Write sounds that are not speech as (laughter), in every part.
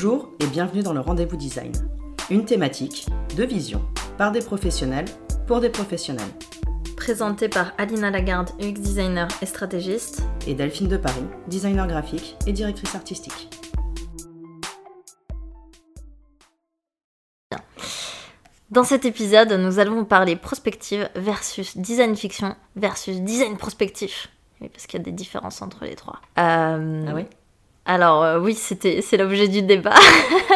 Bonjour et bienvenue dans le Rendez-vous Design. Une thématique, de vision, par des professionnels, pour des professionnels. Présenté par Alina Lagarde, UX designer et stratégiste. Et Delphine de Paris, designer graphique et directrice artistique. Dans cet épisode, nous allons parler prospective versus design fiction versus design prospectif. Oui, parce qu'il y a des différences entre les trois. Euh, ah oui Alors euh, oui, c'était c'est l'objet du débat.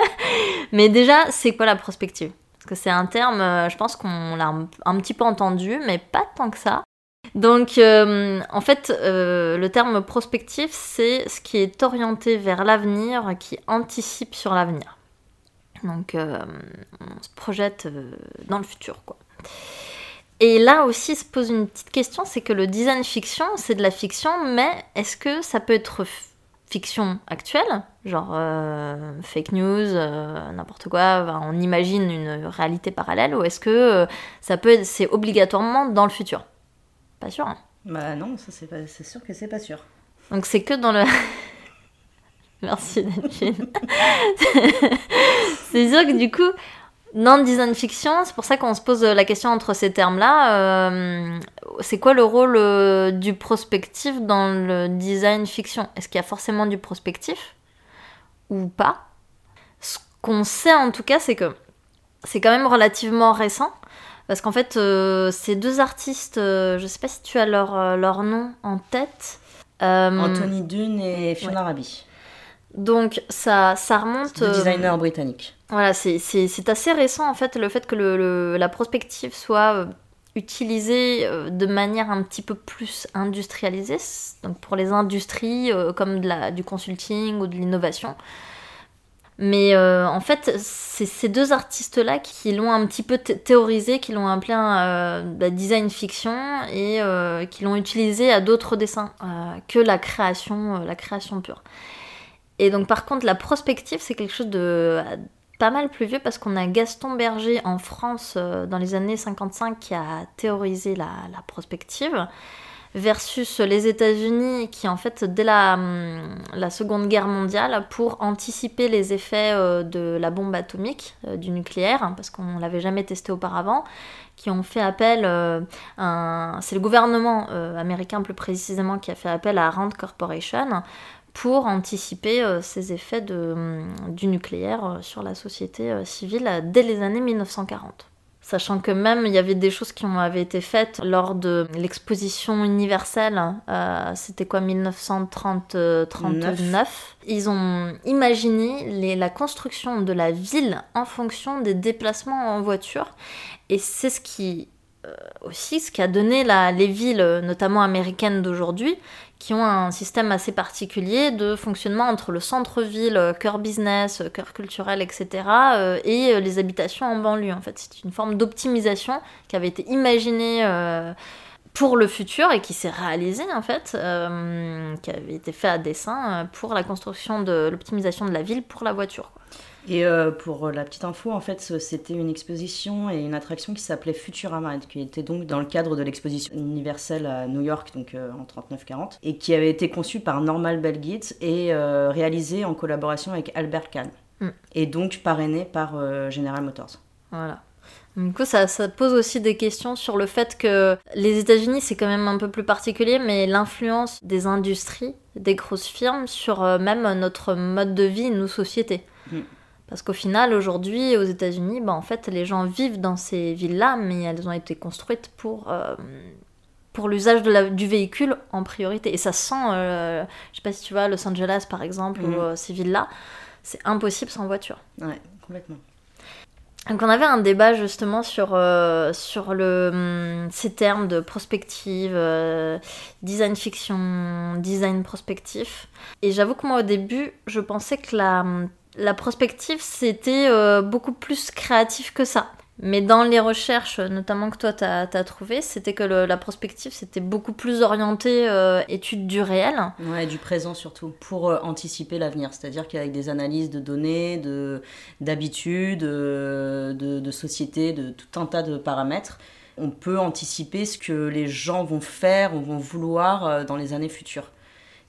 (laughs) Mais déjà, c'est quoi la prospective? Parce que c'est un terme, euh, je pense qu'on l'a un, petit peu entendu, mais pas tant que ça. Donc, en fait, le terme prospectif, c'est ce qui est orienté vers l'avenir, qui anticipe sur l'avenir. Donc euh, on se projette euh, dans le futur, quoi. Et là aussi se pose une petite question, c'est que le design fiction, c'est de la fiction, mais est-ce que ça peut être fiction actuelle, genre euh, fake news, n'importe quoi, on imagine une réalité parallèle, ou est-ce que ça peut c'est obligatoirement dans le futur? Pas sûr. Hein bah non, ça c'est sûr que c'est pas sûr. Donc c'est que dans le (laughs) Merci Delphine. (laughs) c'est sûr que du coup, dans le design fiction, c'est pour ça qu'on se pose la question entre ces termes-là. Euh, c'est quoi le rôle euh, du prospectif dans le design fiction? Est-ce qu'il y a forcément du prospectif ou pas? Ce qu'on sait en tout cas, c'est que c'est quand même relativement récent. Parce qu'en fait, euh, ces deux artistes, je sais pas si tu as leur, leur nom en tête. Anthony Dune et Fiona Rabi. Donc ça, ça remonte... Le designer britannique. Voilà, c'est assez récent en fait le fait que le, la prospective soit euh, utilisée euh, de manière un petit peu plus industrialisée, donc pour les industries euh, comme de la, du consulting ou de l'innovation. Mais en fait, c'est ces deux artistes-là qui l'ont un petit peu théorisé, qui l'ont appelé un bah, design fiction et qui l'ont utilisé à d'autres dessins que la création, la création pure. Et donc par contre la prospective c'est quelque chose de pas mal plus vieux parce qu'on a Gaston Berger en France euh, dans les années 55 qui a théorisé la, prospective versus les États-Unis qui en fait dès la, hum, la, Seconde Guerre mondiale pour anticiper les effets euh, de la bombe atomique euh, du nucléaire hein, parce qu'on l'avait jamais testé auparavant qui ont fait appel c'est le gouvernement américain plus précisément qui a fait appel à Rand Corporation pour anticiper euh, ces effets de, hum, du nucléaire euh, sur la société euh, civile dès les années 1940. Sachant que même il y avait des choses qui ont, avaient été faites lors de l'exposition universelle, c'était quoi 1939 Ils ont imaginé la construction de la ville en fonction des déplacements en voiture. Et c'est ce qui aussi ce qui a donné les villes, notamment américaines d'aujourd'hui, qui ont un système assez particulier de fonctionnement entre le centre-ville, euh, cœur business, euh, cœur culturel, etc., euh, et les habitations en banlieue. En fait, c'est une forme d'optimisation qui avait été imaginée pour le futur et qui s'est réalisée en fait, qui avait été fait à dessein pour la construction de l'optimisation de la ville pour la voiture. Et euh, pour la petite info, en fait, c'était une exposition et une attraction qui s'appelait Futurama, qui était donc dans le cadre de l'exposition universelle à New York, donc euh, en 39-40, et qui avait été conçue par Normal Belgit et euh, réalisée en collaboration avec Albert Kahn, mm. et donc parrainée par General Motors. Voilà. Du coup, ça, ça, pose aussi des questions sur le fait que les États-Unis, c'est quand même un peu plus particulier, mais l'influence des industries, des grosses firmes sur même notre mode de vie, nos sociétés. Mm. Parce qu'au final, aujourd'hui, aux États-Unis, bah, en fait, les gens vivent dans ces villes-là, mais elles ont été construites pour, euh, pour l'usage du véhicule en priorité. Et ça sent, euh, je sais pas si tu vois, Los Angeles par exemple, ou mhm. euh, ces villes-là, c'est impossible sans voiture. Ouais, complètement. Donc on avait un débat justement sur, sur le, hum, ces termes de prospective, design fiction, design prospectif. Et j'avoue que moi au début, je pensais que la hum, la prospective, c'était euh, beaucoup plus créatif que ça. Mais dans les recherches, notamment que toi, tu as, trouvé, c'était que la prospective, c'était beaucoup plus orienté euh, étude du réel. Ouais, du présent surtout, pour euh, anticiper l'avenir. C'est-à-dire qu'avec des analyses de données, d'habitudes, de, de, de sociétés, de tout un tas de paramètres, on peut anticiper ce que les gens vont faire ou vont vouloir dans les années futures.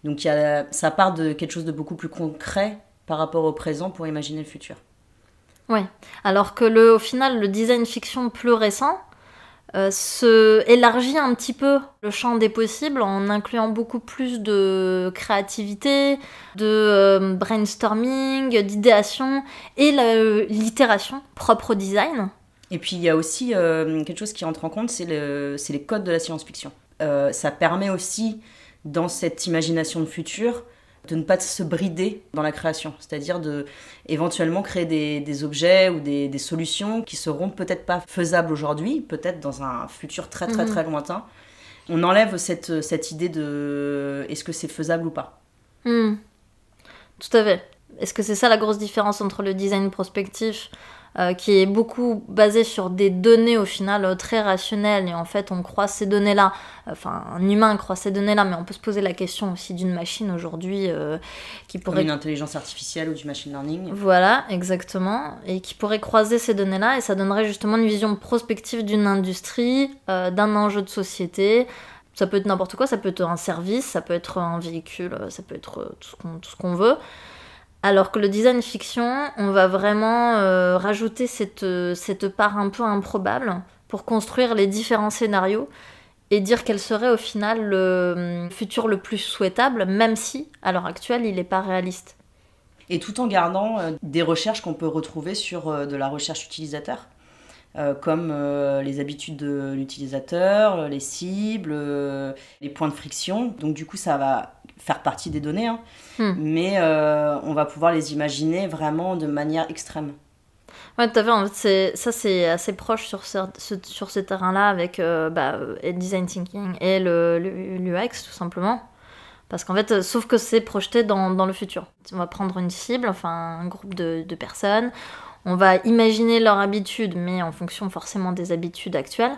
Donc y a, ça part de quelque chose de beaucoup plus concret par rapport au présent pour imaginer le futur. Oui, alors que le, au final, le design fiction plus récent euh, se élargit un petit peu le champ des possibles en incluant beaucoup plus de créativité, de euh, brainstorming, d'idéation et l'itération propre au design. Et puis il y a aussi euh, quelque chose qui entre en compte, c'est le, les codes de la science-fiction. ça permet aussi, dans cette imagination de futur, de ne pas se brider dans la création, c'est-à-dire de éventuellement créer des, objets ou des, solutions qui seront peut-être pas faisables aujourd'hui, peut-être dans un futur très très mhm. très lointain. On enlève cette, cette idée de est-ce que c'est faisable ou pas? Hmm. Tout à fait. Est-ce que c'est ça la grosse différence entre le design prospectif euh, qui est beaucoup basé sur des données au final euh, très rationnelles et en fait on croit ces données-là, enfin un humain croit ces données-là, mais on peut se poser la question aussi d'une machine aujourd'hui euh, qui pourrait... Comme une intelligence artificielle ou du machine learning. Voilà, exactement, et qui pourrait croiser ces données-là et ça donnerait justement une vision prospective d'une industrie, d'un enjeu de société. Ça peut être n'importe quoi, ça peut être un service, ça peut être un véhicule, ça peut être tout ce qu'on veut. Alors que le design fiction, on va vraiment euh, rajouter cette, euh, cette part un peu improbable pour construire les différents scénarios et dire quel serait au final le hum, futur le plus souhaitable, même si à l'heure actuelle il n'est pas réaliste. Et tout en gardant euh, des recherches qu'on peut retrouver sur de la recherche utilisateur. comme les habitudes de l'utilisateur, les cibles, les points de friction. Donc du coup, ça va faire partie des données, hein. hmm. mais euh, on va pouvoir les imaginer vraiment de manière extrême. Ouais, tout à fait. En fait, ça, c'est assez proche sur ce, sur ces terrains-là avec euh, bah, le design thinking et l'UX, tout simplement. Parce qu'en fait, euh, sauf que c'est projeté dans, dans, le futur. On va prendre une cible, enfin un groupe de, de personnes. On va imaginer leurs habitudes, mais en fonction forcément des habitudes actuelles.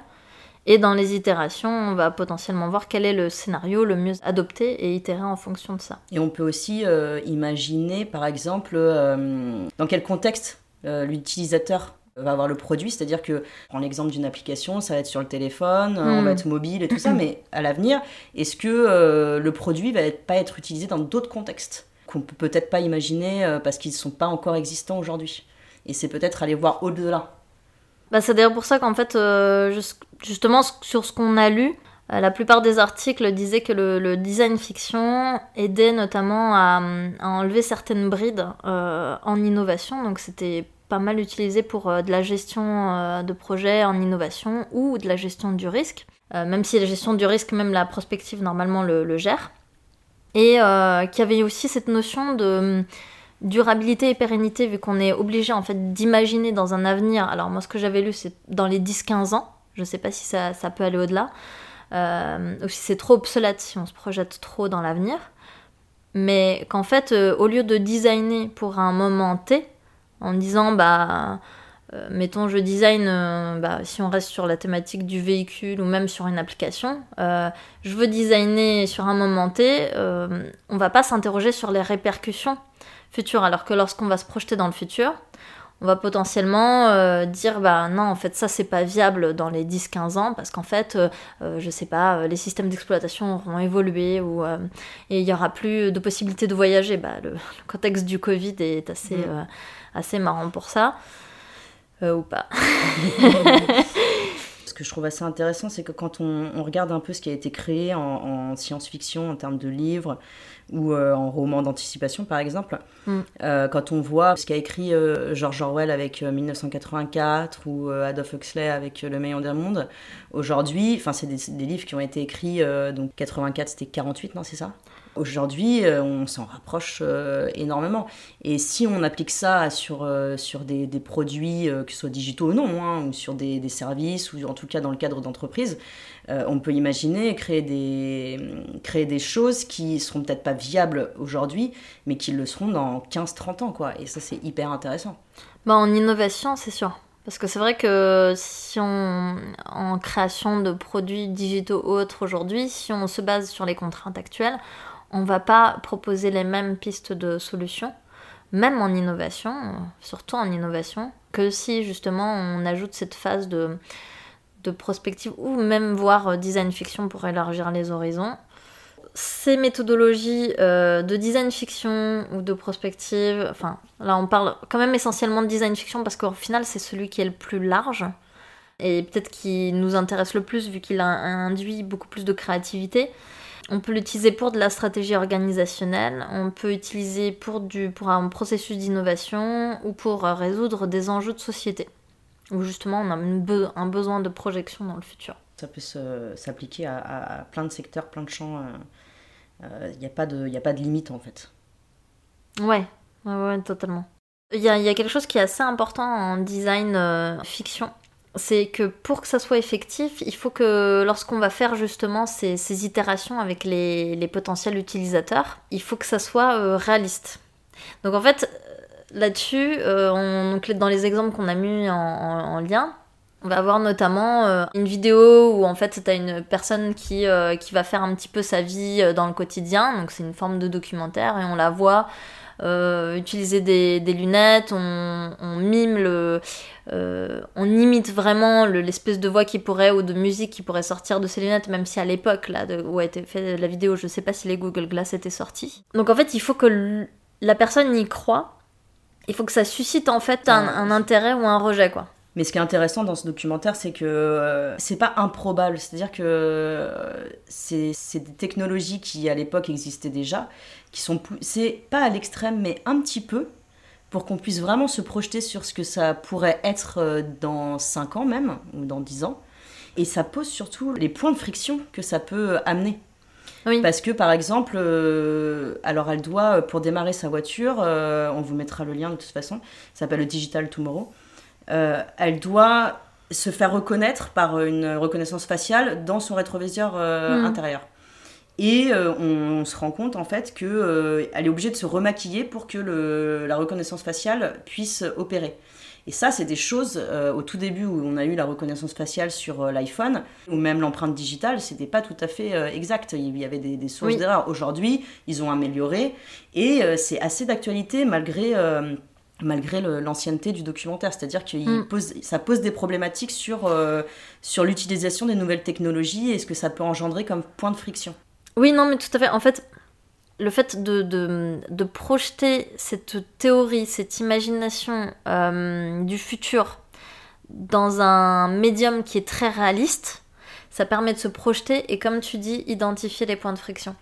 Et dans les itérations, on va potentiellement voir quel est le scénario le mieux adopté et itérer en fonction de ça. Et on peut aussi euh, imaginer, par exemple, euh, dans quel contexte euh, l'utilisateur va avoir le produit, c'est-à-dire que, prends l'exemple d'une application, ça va être sur le téléphone, on va hmm. être mobile et tout ça, mais à l'avenir, est-ce que le produit va pas être utilisé dans d'autres contextes qu'on peut peut-être pas imaginer parce qu'ils ne sont pas encore existants aujourd'hui? Et c'est peut-être aller voir au-delà bah, c'est d'ailleurs pour ça qu'en fait, euh, justement, sur ce qu'on a lu, euh, la plupart des articles disaient que le, design fiction aidait notamment à, enlever certaines brides euh, en innovation. Donc c'était pas mal utilisé pour de la gestion de projets en innovation ou de la gestion du risque. même si la gestion du risque, même la prospective, normalement le, le gère. Et qu'il y avait aussi cette notion de durabilité et pérennité, vu qu'on est obligé en fait d'imaginer dans un avenir. Alors moi ce que j'avais lu c'est dans les 10-15 ans, je sais pas si ça, peut aller au-delà, euh, ou si c'est trop obsolète, si on se projette trop dans l'avenir, mais qu'en fait euh, au lieu de designer pour un moment T, en disant bah euh, mettons je design, bah, si on reste sur la thématique du véhicule ou même sur une application, je veux designer sur un moment T, on va pas s'interroger sur les répercussions futur. Alors que lorsqu'on va se projeter dans le futur, on va potentiellement euh, dire bah non en fait ça c'est pas viable dans les 10-15 ans parce qu'en fait euh, euh, je sais pas les systèmes d'exploitation auront évolué ou et il y aura plus de possibilités de voyager bah, le, (laughs) contexte du Covid est assez mm. assez marrant pour ça ou pas (laughs) que je trouve assez intéressant c'est que quand on, regarde un peu ce qui a été créé en science-fiction en termes de livres ou euh, en roman d'anticipation par exemple. Mm. Euh, quand on voit ce qu'a écrit euh, George Orwell avec 1984 ou Adolf Huxley avec Le meilleur des mondes, aujourd'hui, enfin c'est des, des, livres qui ont été écrits, donc 84 c'était 48, non c'est ça? Aujourd'hui, euh, on s'en rapproche euh, énormément. Et si on applique ça sur, euh, sur des, produits, que ce soit digitaux ou non, hein, ou sur des, services, ou en tout cas dans le cadre d'entreprises, on peut imaginer créer des, créer des choses qui seront peut-être pas viables aujourd'hui, mais qui le seront dans 15-30 ans. Quoi. Et ça, c'est hyper intéressant. Bah, en innovation, c'est sûr. Parce que c'est vrai que si on, en création de produits digitaux autres aujourd'hui, si on se base sur les contraintes actuelles, on va pas proposer les mêmes pistes de solutions, même en innovation, surtout en innovation, que si justement on ajoute cette phase de, de prospective ou même voir design fiction pour élargir les horizons. ces méthodologies euh, de design fiction ou de prospective, enfin là on parle quand même essentiellement de design fiction parce qu'au final c'est celui qui est le plus large et peut-être qui nous intéresse le plus vu qu'il a induit beaucoup plus de créativité. On peut l'utiliser pour de la stratégie organisationnelle, on peut l'utiliser pour, du, pour un processus d'innovation ou pour euh, résoudre des enjeux de société, où justement on a un besoin de projection dans le futur. Ça peut s'appliquer à, plein de secteurs, plein de champs. Il euh, n'y euh, a, pas de, a pas de limite en fait. Ouais, ouais, totalement. Il y a, y a, quelque chose qui est assez important en design fiction, c'est que pour que ça soit effectif, il faut que lorsqu'on va faire justement ces, itérations avec les, potentiels utilisateurs, il faut que ça soit euh, réaliste. Donc en fait, là-dessus, euh, dans les exemples qu'on a mis en, lien, on va avoir notamment euh, une vidéo où en fait tu as une personne qui, qui va faire un petit peu sa vie dans le quotidien, donc c'est une forme de documentaire et on la voit euh, utiliser des, lunettes, on, mime le, euh, on imite vraiment l'espèce de voix qui pourrait ou de musique qui pourrait sortir de ces lunettes, même si à l'époque là où a été fait la vidéo, je sais pas si les Google Glass étaient sortis. Donc en fait, il faut que la personne y croit. Il faut que ça suscite en fait un, un intérêt ou un rejet quoi. Mais ce qui est intéressant dans ce documentaire, c'est que euh, c'est pas improbable. C'est-à-dire que euh, c'est des technologies qui, à l'époque, existaient déjà, qui sont. C'est pas à l'extrême, mais un petit peu, pour qu'on puisse vraiment se projeter sur ce que ça pourrait être euh, dans 5 ans même, ou dans 10 ans. Et ça pose surtout les points de friction que ça peut amener. Oui. Parce que par exemple, alors elle doit, pour démarrer sa voiture, on vous mettra le lien de toute façon, ça s'appelle le Digital Tomorrow. Euh, elle doit se faire reconnaître par une reconnaissance faciale dans son rétroviseur euh, hmm. intérieur. Et euh, on, se rend compte en fait qu'elle elle est obligée de se remaquiller pour que la reconnaissance faciale puisse opérer. Et ça, c'est des choses, au tout début où on a eu la reconnaissance faciale sur l'iPhone, ou même l'empreinte digitale, c'était pas tout à fait exact. Il y avait des, sources d'erreurs. Aujourd'hui, ils ont amélioré, et c'est assez d'actualité malgré malgré l'ancienneté du documentaire. C'est-à-dire que mm. pose, ça pose des problématiques sur, euh, sur l'utilisation des nouvelles technologies et ce que ça peut engendrer comme point de friction. Oui, non, mais tout à fait. En fait, le fait de, de, projeter cette théorie, cette imagination euh, du futur dans un médium qui est très réaliste, ça permet de se projeter et, comme tu dis, identifier les points de friction.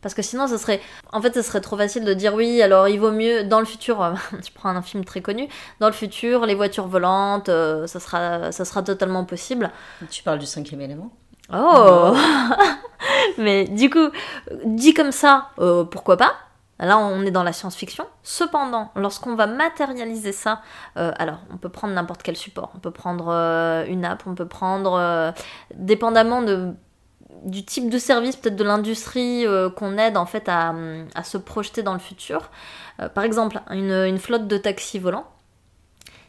Parce que sinon, ça serait. En fait, ce serait trop facile de dire oui, alors il vaut mieux. Dans le futur, euh, (laughs) tu prends un film très connu, dans le futur, les voitures volantes, euh, ça, sera, ça sera totalement possible. Tu parles du cinquième élément Oh (laughs) Mais du coup, dit comme ça, euh, pourquoi pas? Là, on est dans la science-fiction. Cependant, lorsqu'on va matérialiser ça, alors on peut prendre n'importe quel support. On peut prendre une app, on peut prendre, dépendamment de du type de service, peut-être de l'industrie euh, qu'on aide en fait à, se projeter dans le futur. Euh, par exemple, une, flotte de taxis volants.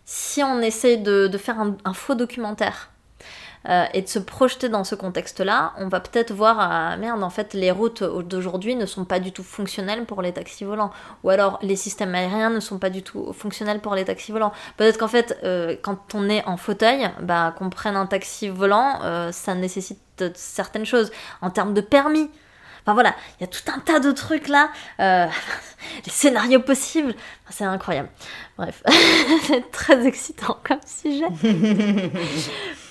Si on essaie de, faire un, faux documentaire euh, et de se projeter dans ce contexte-là, on va peut-être voir, ah, merde, en fait, les routes d'aujourd'hui ne sont pas du tout fonctionnelles pour les taxis volants. Ou alors, les systèmes aériens ne sont pas du tout fonctionnels pour les taxis volants. Peut-être qu'en fait, quand on est en fauteuil, bah, qu'on prenne un taxi volant, ça nécessite certaines choses. En termes de permis, Enfin voilà, il y a tout un tas de trucs là, euh, (laughs) les scénarios possibles, c'est incroyable. Bref, (laughs) c'est très excitant comme sujet. (laughs)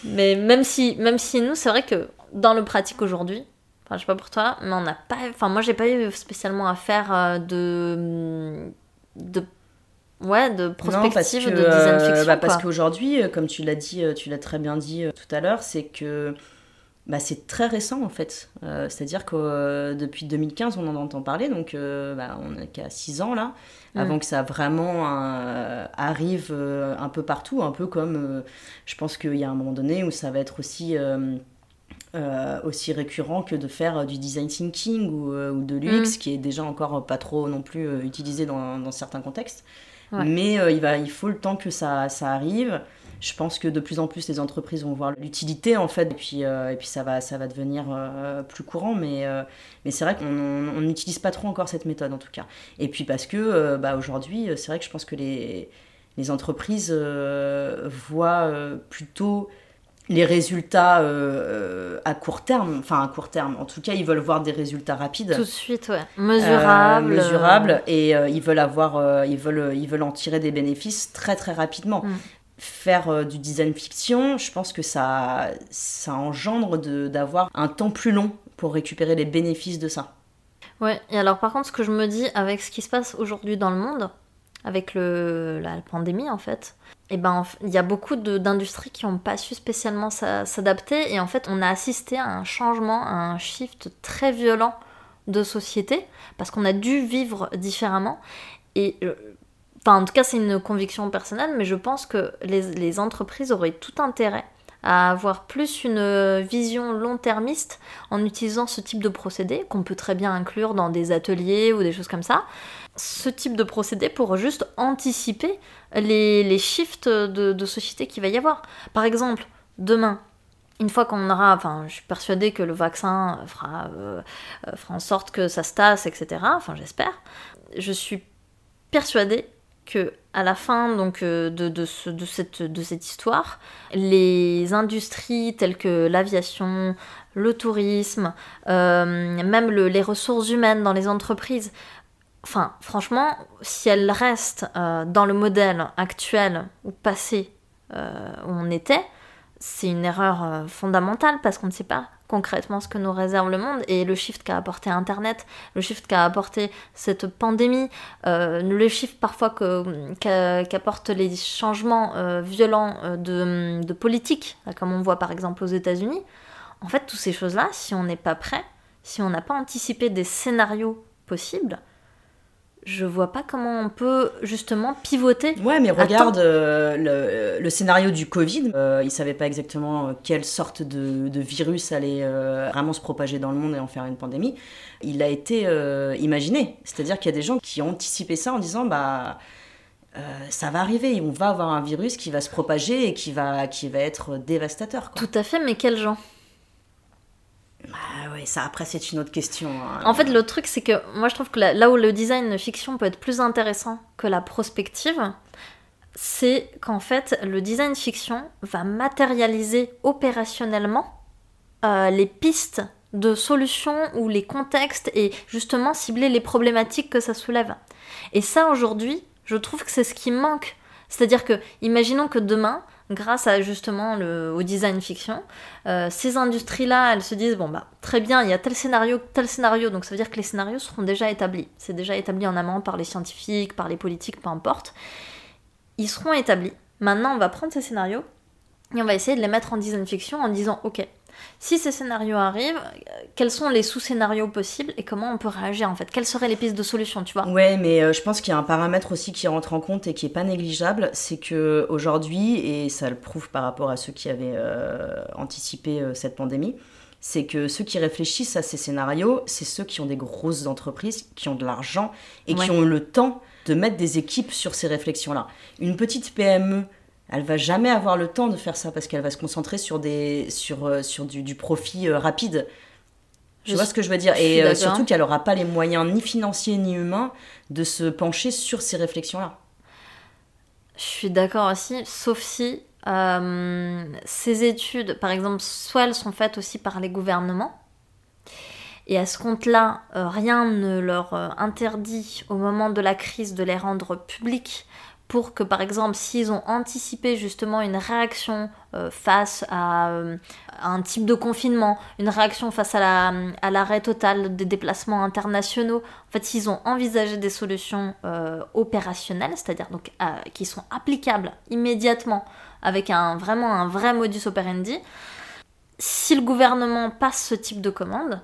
mais même si, même si nous, c'est vrai que dans le pratique aujourd'hui, enfin je sais pas pour toi, mais on n'a pas, enfin moi j'ai pas eu spécialement à faire euh, de, de Ouais, de prospective, de design euh, fiction. bah parce qu'aujourd'hui, comme tu l'as dit, tu l'as très bien dit tout à l'heure, c'est que bah, c'est très récent en fait. Euh, c'est-à-dire que euh, depuis 2015, on en entend parler, donc euh, bah, on n'a qu'à 6 ans là, avant que ça vraiment arrive un peu partout, un peu comme je pense qu'il y a un moment donné où ça va être aussi. aussi récurrent que de faire du design thinking ou, ou de l'UX, mm. qui est déjà encore pas trop non plus utilisé dans, dans certains contextes. Mais il, va, il faut le temps que ça, ça arrive je pense que de plus en plus les entreprises vont voir l'utilité en fait et puis, euh, et puis ça, va, ça va devenir euh, plus courant mais, euh, mais c'est vrai qu'on n'utilise pas trop encore cette méthode en tout cas et puis parce que bah, aujourd'hui c'est vrai que je pense que les, les entreprises voient plutôt les résultats euh, à court terme, enfin à court terme, en tout cas ils veulent voir des résultats rapides. Tout de suite, ouais. Mesurables. mesurables, et ils veulent avoir, ils, veulent, ils veulent en tirer des bénéfices très très rapidement. Mm. Faire du design fiction, je pense que ça, ça engendre d'avoir un temps plus long pour récupérer les bénéfices de ça. Ouais, et alors par contre, ce que je me dis avec ce qui se passe aujourd'hui dans le monde, avec le, la pandémie en fait, eh ben il y a beaucoup d'industries qui n'ont pas su spécialement s'adapter et en fait on a assisté à un changement, à un shift très violent de société parce qu'on a dû vivre différemment et euh, enfin en tout cas c'est une conviction personnelle mais je pense que les, entreprises auraient tout intérêt à avoir plus une vision long-termiste en utilisant ce type de procédé qu'on peut très bien inclure dans des ateliers ou des choses comme ça. Ce type de procédé pour juste anticiper les, les shifts de, société qu'il va y avoir. Par exemple, demain, une fois qu'on aura, enfin, je suis persuadée que le vaccin fera, euh, fera en sorte que ça se tasse, etc. Enfin, j'espère. Je suis persuadée que à la fin donc euh, de, de, cette, de cette histoire, les industries telles que l'aviation, le tourisme, euh, même les ressources humaines dans les entreprises, enfin franchement, si elles restent euh, dans le modèle actuel ou passé où on était, c'est une erreur fondamentale parce qu'on ne sait pas concrètement ce que nous réserve le monde et le shift qu'a apporté Internet, le shift qu'a apporté cette pandémie, euh, le shift parfois qu'apportent les changements euh, violents euh, de, de, politique, comme on voit par exemple aux États-Unis. En fait, toutes ces choses-là, si on n'est pas prêt, si on n'a pas anticipé des scénarios possibles, je vois pas comment on peut justement pivoter. Ouais, mais regarde euh, le, scénario du Covid. Euh, ils savaient pas exactement euh, quelle sorte de, virus allait vraiment se propager dans le monde et en faire une pandémie. Il a été imaginé. C'est-à-dire qu'il y a des gens qui ont anticipé ça en disant bah ça va arriver, on va avoir un virus qui va se propager et qui va, qui va être dévastateur. Tout à fait, mais quels gens? Bah ouais, ça après c'est une autre question. Hein. En fait, le truc c'est que moi je trouve que là, où le design fiction peut être plus intéressant que la prospective, c'est qu'en fait le design fiction va matérialiser opérationnellement euh, les pistes de solutions ou les contextes et justement cibler les problématiques que ça soulève. Et ça aujourd'hui, je trouve que c'est ce qui manque. C'est-à-dire que, imaginons que demain, grâce à justement le, au design fiction. Euh, ces industries-là, elles se disent bon bah très bien, il y a tel scénario, tel scénario, donc ça veut dire que les scénarios seront déjà établis. C'est déjà établi en amont par les scientifiques, par les politiques, peu importe. Ils seront établis. Maintenant, on va prendre ces scénarios et on va essayer de les mettre en design fiction en disant ok, si ces scénarios arrivent, quels sont les sous-scénarios possibles et comment on peut réagir en fait? Quelles seraient les pistes de solution, tu vois? Ouais, mais euh, je pense qu'il y a un paramètre aussi qui rentre en compte et qui est pas négligeable, c'est que aujourd'hui, et ça le prouve par rapport à ceux qui avaient euh, anticipé euh, cette pandémie, c'est que ceux qui réfléchissent à ces scénarios, c'est ceux qui ont des grosses entreprises, qui ont de l'argent et qui ont le temps de mettre des équipes sur ces réflexions-là. Une petite PME elle va jamais avoir le temps de faire ça parce qu'elle va se concentrer sur des sur euh, sur du, profit euh, rapide. Tu vois ce que je veux dire? Et euh, surtout qu'elle n'aura pas les moyens ni financiers ni humains de se pencher sur ces réflexions-là. Je suis d'accord aussi, sauf si ces études, par exemple, soit elles sont faites aussi par les gouvernements, et à ce compte-là, rien ne leur interdit au moment de la crise de les rendre publiques pour que par exemple s'ils ont anticipé justement une réaction euh, face euh, à, un type de confinement, une réaction face à, la, à l'arrêt total des déplacements internationaux, en fait s'ils ont envisagé des solutions euh, opérationnelles, c'est-à-dire donc qui sont applicables immédiatement avec un vraiment un vrai modus operandi, si le gouvernement passe ce type de commande,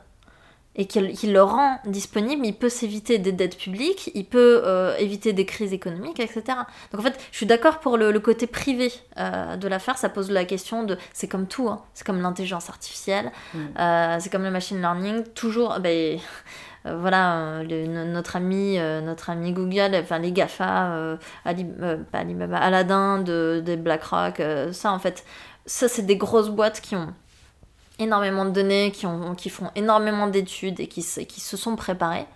et qu'il le rend disponible, il peut s'éviter des dettes publiques, il peut euh, éviter des crises économiques, etc. Donc en fait, je suis d'accord pour le, côté privé euh, de l'affaire, ça pose la question de... C'est comme tout, hein. c'est comme l'intelligence artificielle, mm. euh, c'est comme le machine learning, toujours... Ben, voilà, notre ami, notre ami Google, enfin les GAFA, Ali, pas Alibaba, Aladdin de, de BlackRock, ça en fait, ça c'est des grosses boîtes qui ont énormément de données, qui, ont, qui font énormément d'études et qui, se sont préparées.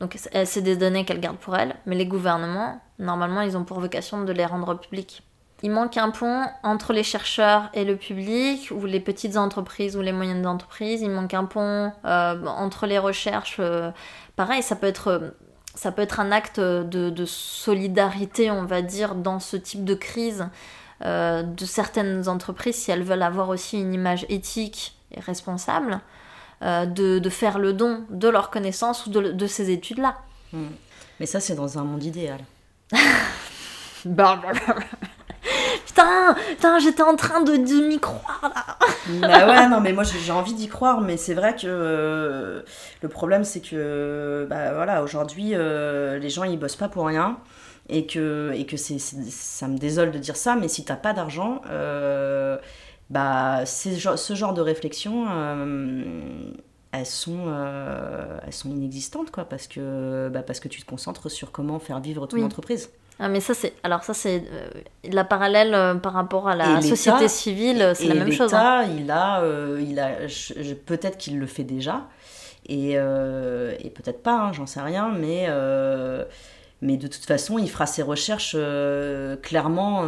Donc c'est des données qu'elles gardent pour elles, mais les gouvernements, normalement, ils ont pour vocation de les rendre publiques. il manque un pont entre les chercheurs et le public, ou les petites entreprises ou les moyennes entreprises. Il manque un pont euh, entre les recherches. Euh, pareil, ça peut être un acte de, solidarité, on va dire, dans ce type de crise euh, de certaines entreprises, si elles veulent avoir aussi une image éthique et responsable, de, faire le don de leurs connaissances ou de, ces études-là. Hmm. Mais ça, c'est dans un monde idéal. (laughs) Bah, bah, bah, putain, putain j'étais en train de, de m'y croire là. bah ouais, non, mais moi j'ai envie d'y croire, mais c'est vrai que euh, le problème c'est que, bah voilà, aujourd'hui euh, les gens ils bossent pas pour rien et que, et que c'est, ça me désole de dire ça, mais si t'as pas d'argent, euh, bah ce genre de réflexion elles sont, elles sont inexistantes, quoi, parce que, bah, parce que tu te concentres sur comment faire vivre ton entreprise. Ah, mais ça, c'est. Alors, ça, c'est. Euh, la parallèle euh, par rapport à la société civile, c'est la même chose. Hein. il a. Euh, il a peut-être qu'il le fait déjà, et, et peut-être pas, hein, j'en sais rien, mais. Mais de toute façon, il fera ses recherches clairement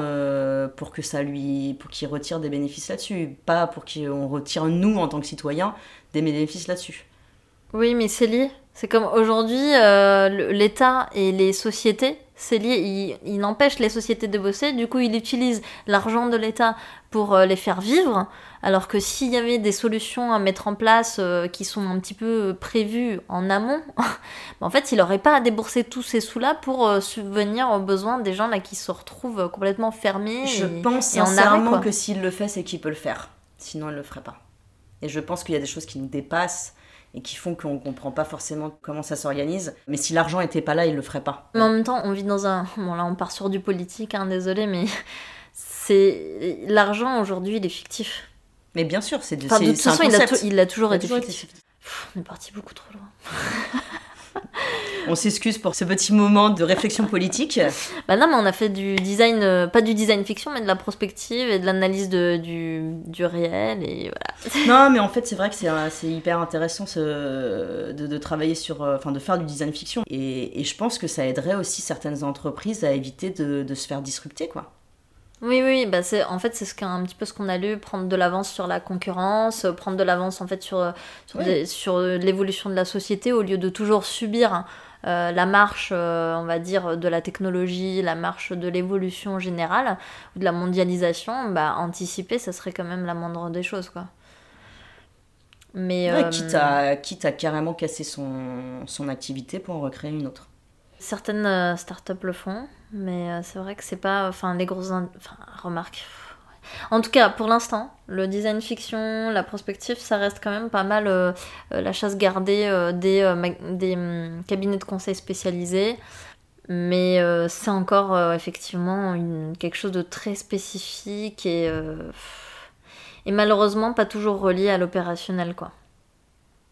pour que ça lui, pour qu'il retire des bénéfices là-dessus, pas pour qu'on retire nous en tant que citoyens des bénéfices là-dessus. Oui, mais lié. C'est comme aujourd'hui, l'État et les sociétés c'est lié, il, empêche les sociétés de bosser, du coup il utilise l'argent de l'État pour euh, les faire vivre, alors que s'il y avait des solutions à mettre en place euh, qui sont un petit peu prévues en amont, (laughs) en fait il n'aurait pas à débourser tous ces sous-là pour euh, subvenir aux besoins des gens là qui se retrouvent complètement fermés. Je pense sincèrement que s'il le fait, c'est qu'il peut le faire, sinon il le ferait pas. Et je pense qu'il y a des choses qui nous dépassent et qui font qu'on comprend pas forcément comment ça s'organise. Mais si l'argent était pas là, il le ferait pas. Mais en même temps, on vit dans un. Bon, là, on part sur du politique, hein, désolé, mais c'est. L'argent aujourd'hui, il est fictif. Mais bien sûr, c'est de, enfin, de toute façon, il a, toujours, été, fictif. on est parti beaucoup trop loin. (laughs) (laughs) on s'excuse pour ce petit moment de réflexion politique. bah non, mais on a fait du design, euh, pas du design fiction, mais de la prospective et de l'analyse du, du, réel et voilà. (laughs) non, mais en fait, c'est vrai que c'est hyper intéressant ce, de, travailler sur, euh, enfin, de faire du design fiction. Et, et, je pense que ça aiderait aussi certaines entreprises à éviter de, de se faire disrupter, quoi. Oui, oui, bah c'est en fait c'est ce un petit peu ce qu'on a lu, prendre de l'avance sur la concurrence, prendre de l'avance en fait sur sur, sur l'évolution de la société au lieu de toujours subir euh, la marche, euh, on va dire, de la technologie, la marche de l'évolution générale, ou de la mondialisation, bah, anticiper, ça serait quand même la moindre des choses, quoi. Mais, euh, quitte, à, quitte à carrément casser son, son activité pour en recréer une autre. Certaines startups le font, mais c'est vrai que c'est pas. Enfin, les grosses. Enfin, remarque en tout cas, pour l'instant, le design fiction, la prospective, ça reste quand même pas mal euh, euh, la chasse gardée euh, des, des hum, cabinets de conseil spécialisés. Mais c'est encore effectivement quelque chose de très spécifique et, et malheureusement pas toujours relié à l'opérationnel. quoi.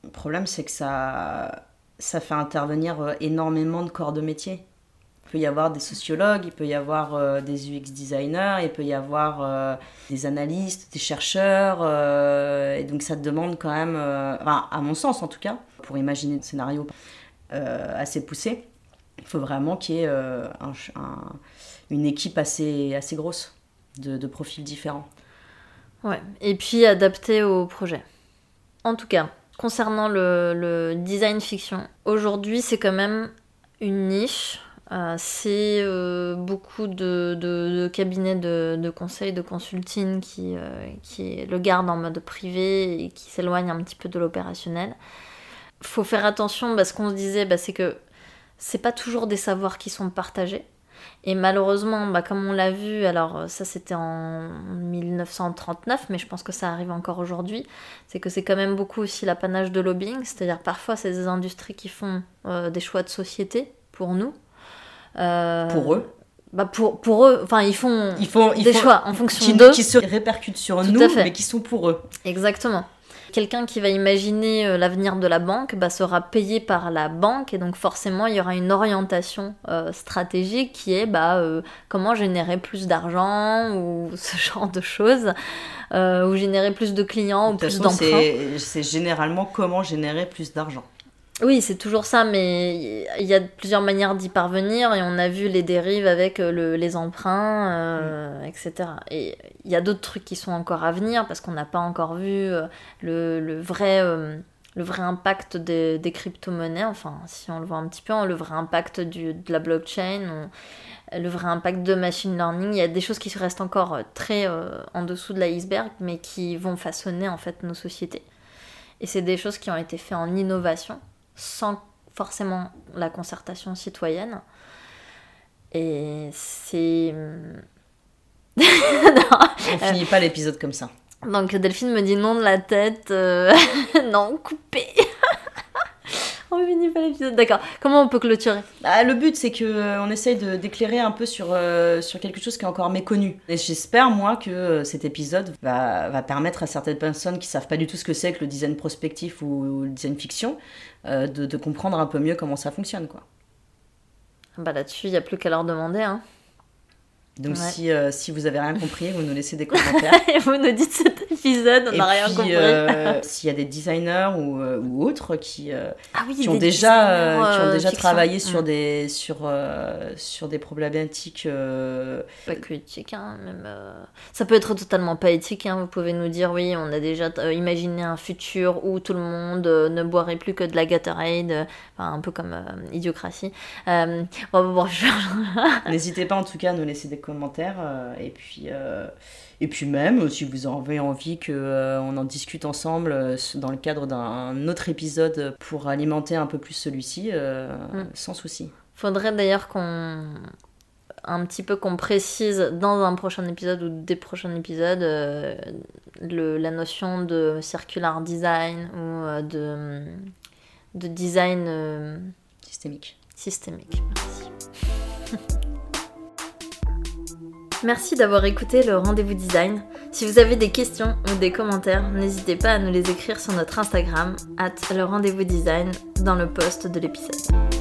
Le problème, c'est que ça, ça fait intervenir énormément de corps de métier peut y avoir des sociologues, il peut y avoir euh, des UX designers, il peut y avoir euh, des analystes, des chercheurs. Euh, et donc ça demande quand même, à mon sens en tout cas, pour imaginer des scénarios assez poussés, il faut vraiment qu'il y ait une équipe assez, assez grosse de, profils différents. Ouais, et puis adapté au projet. En tout cas, concernant le design fiction, aujourd'hui c'est quand même une niche euh, c'est euh, beaucoup de, cabinets de, de, conseil, de consulting qui, euh, qui le gardent en mode privé et qui s'éloignent un petit peu de l'opérationnel. Faut faire attention, parce qu'on se disait, bah, c'est que c'est pas toujours des savoirs qui sont partagés. Et malheureusement, bah, comme on l'a vu, alors ça c'était en 1939, mais je pense que ça arrive encore aujourd'hui, c'est que c'est quand même beaucoup aussi l'apanage de lobbying, c'est-à-dire parfois c'est des industries qui font des choix de société pour nous, euh, pour eux bah pour, pour eux, enfin ils font, ils font des choix en fonction d'eux. Qui se répercutent sur nous, mais qui sont pour eux. Exactement. Quelqu'un qui va imaginer euh, l'avenir de la banque bah, sera payé par la banque et donc forcément il y aura une orientation euh, stratégique qui est bah, comment générer plus d'argent ou (laughs) ce genre de choses, ou générer plus de clients ou plus d'emprunts. C'est généralement comment générer plus d'argent. Oui, c'est toujours ça, mais il y a plusieurs manières d'y parvenir et on a vu les dérives avec euh, les emprunts, euh, etc. Et il y a d'autres trucs qui sont encore à venir parce qu'on n'a pas encore vu euh, le, vrai, impact des, crypto-monnaies, enfin, si on le voit un petit peu, hein, le vrai impact de la blockchain, le vrai impact de machine learning. Il y a des choses qui restent encore très en dessous de l'iceberg, mais qui vont façonner en fait nos sociétés. Et c'est des choses qui ont été faites en innovation sans forcément la concertation citoyenne. Et c'est... (laughs) On finit pas l'épisode comme ça. Donc Delphine me dit non de la tête. Euh, (laughs) non, coupé. (laughs) on finit pas l'épisode. D'accord. Comment on peut clôturer? Ah, Le but, c'est que euh, on essaye d'éclairer un peu sur, euh, sur quelque chose qui est encore méconnu. Et j'espère, moi, que cet épisode va, va, permettre à certaines personnes qui savent pas du tout ce que c'est que le design prospectif ou le design fiction euh, de, comprendre un peu mieux comment ça fonctionne. quoi. Bah là-dessus, il n'y a plus qu'à leur demander. Hein. Donc si, euh, si vous avez rien compris, vous nous laissez des (laughs) commentaires. et vous nous dites cet épisode, on n'a rien compris. Euh, (laughs) s'il y a des designers ou, euh, ou autres qui, ah qui, ont déjà, qui ont déjà travaillé sur, mm. des, sur, sur des problématiques... Pas que éthiques, hein, même, ça peut être totalement pas éthique. Hein. Vous pouvez nous dire, oui, on a déjà imaginé un futur où tout le monde ne boirait plus que de la Gatorade, un peu comme Idiocratie. bon, bon, (laughs) N'hésitez pas en tout cas à nous laisser des commentaires. Euh, et, puis, euh, et puis même, si vous avez envie qu'on euh, on en discute ensemble dans le cadre d'un autre épisode pour alimenter un peu plus celui-ci, mm. sans souci. Faudrait d'ailleurs qu'on un petit peu qu'on précise dans un prochain épisode ou des prochains épisodes le, la notion de circular design ou de, de design systémique. Systémique, merci. (laughs) Merci d'avoir écouté le rendez-vous design. Si vous avez des questions ou des commentaires, n'hésitez pas à nous les écrire sur notre Instagram, at le rendez-vous design, dans le post de l'épisode.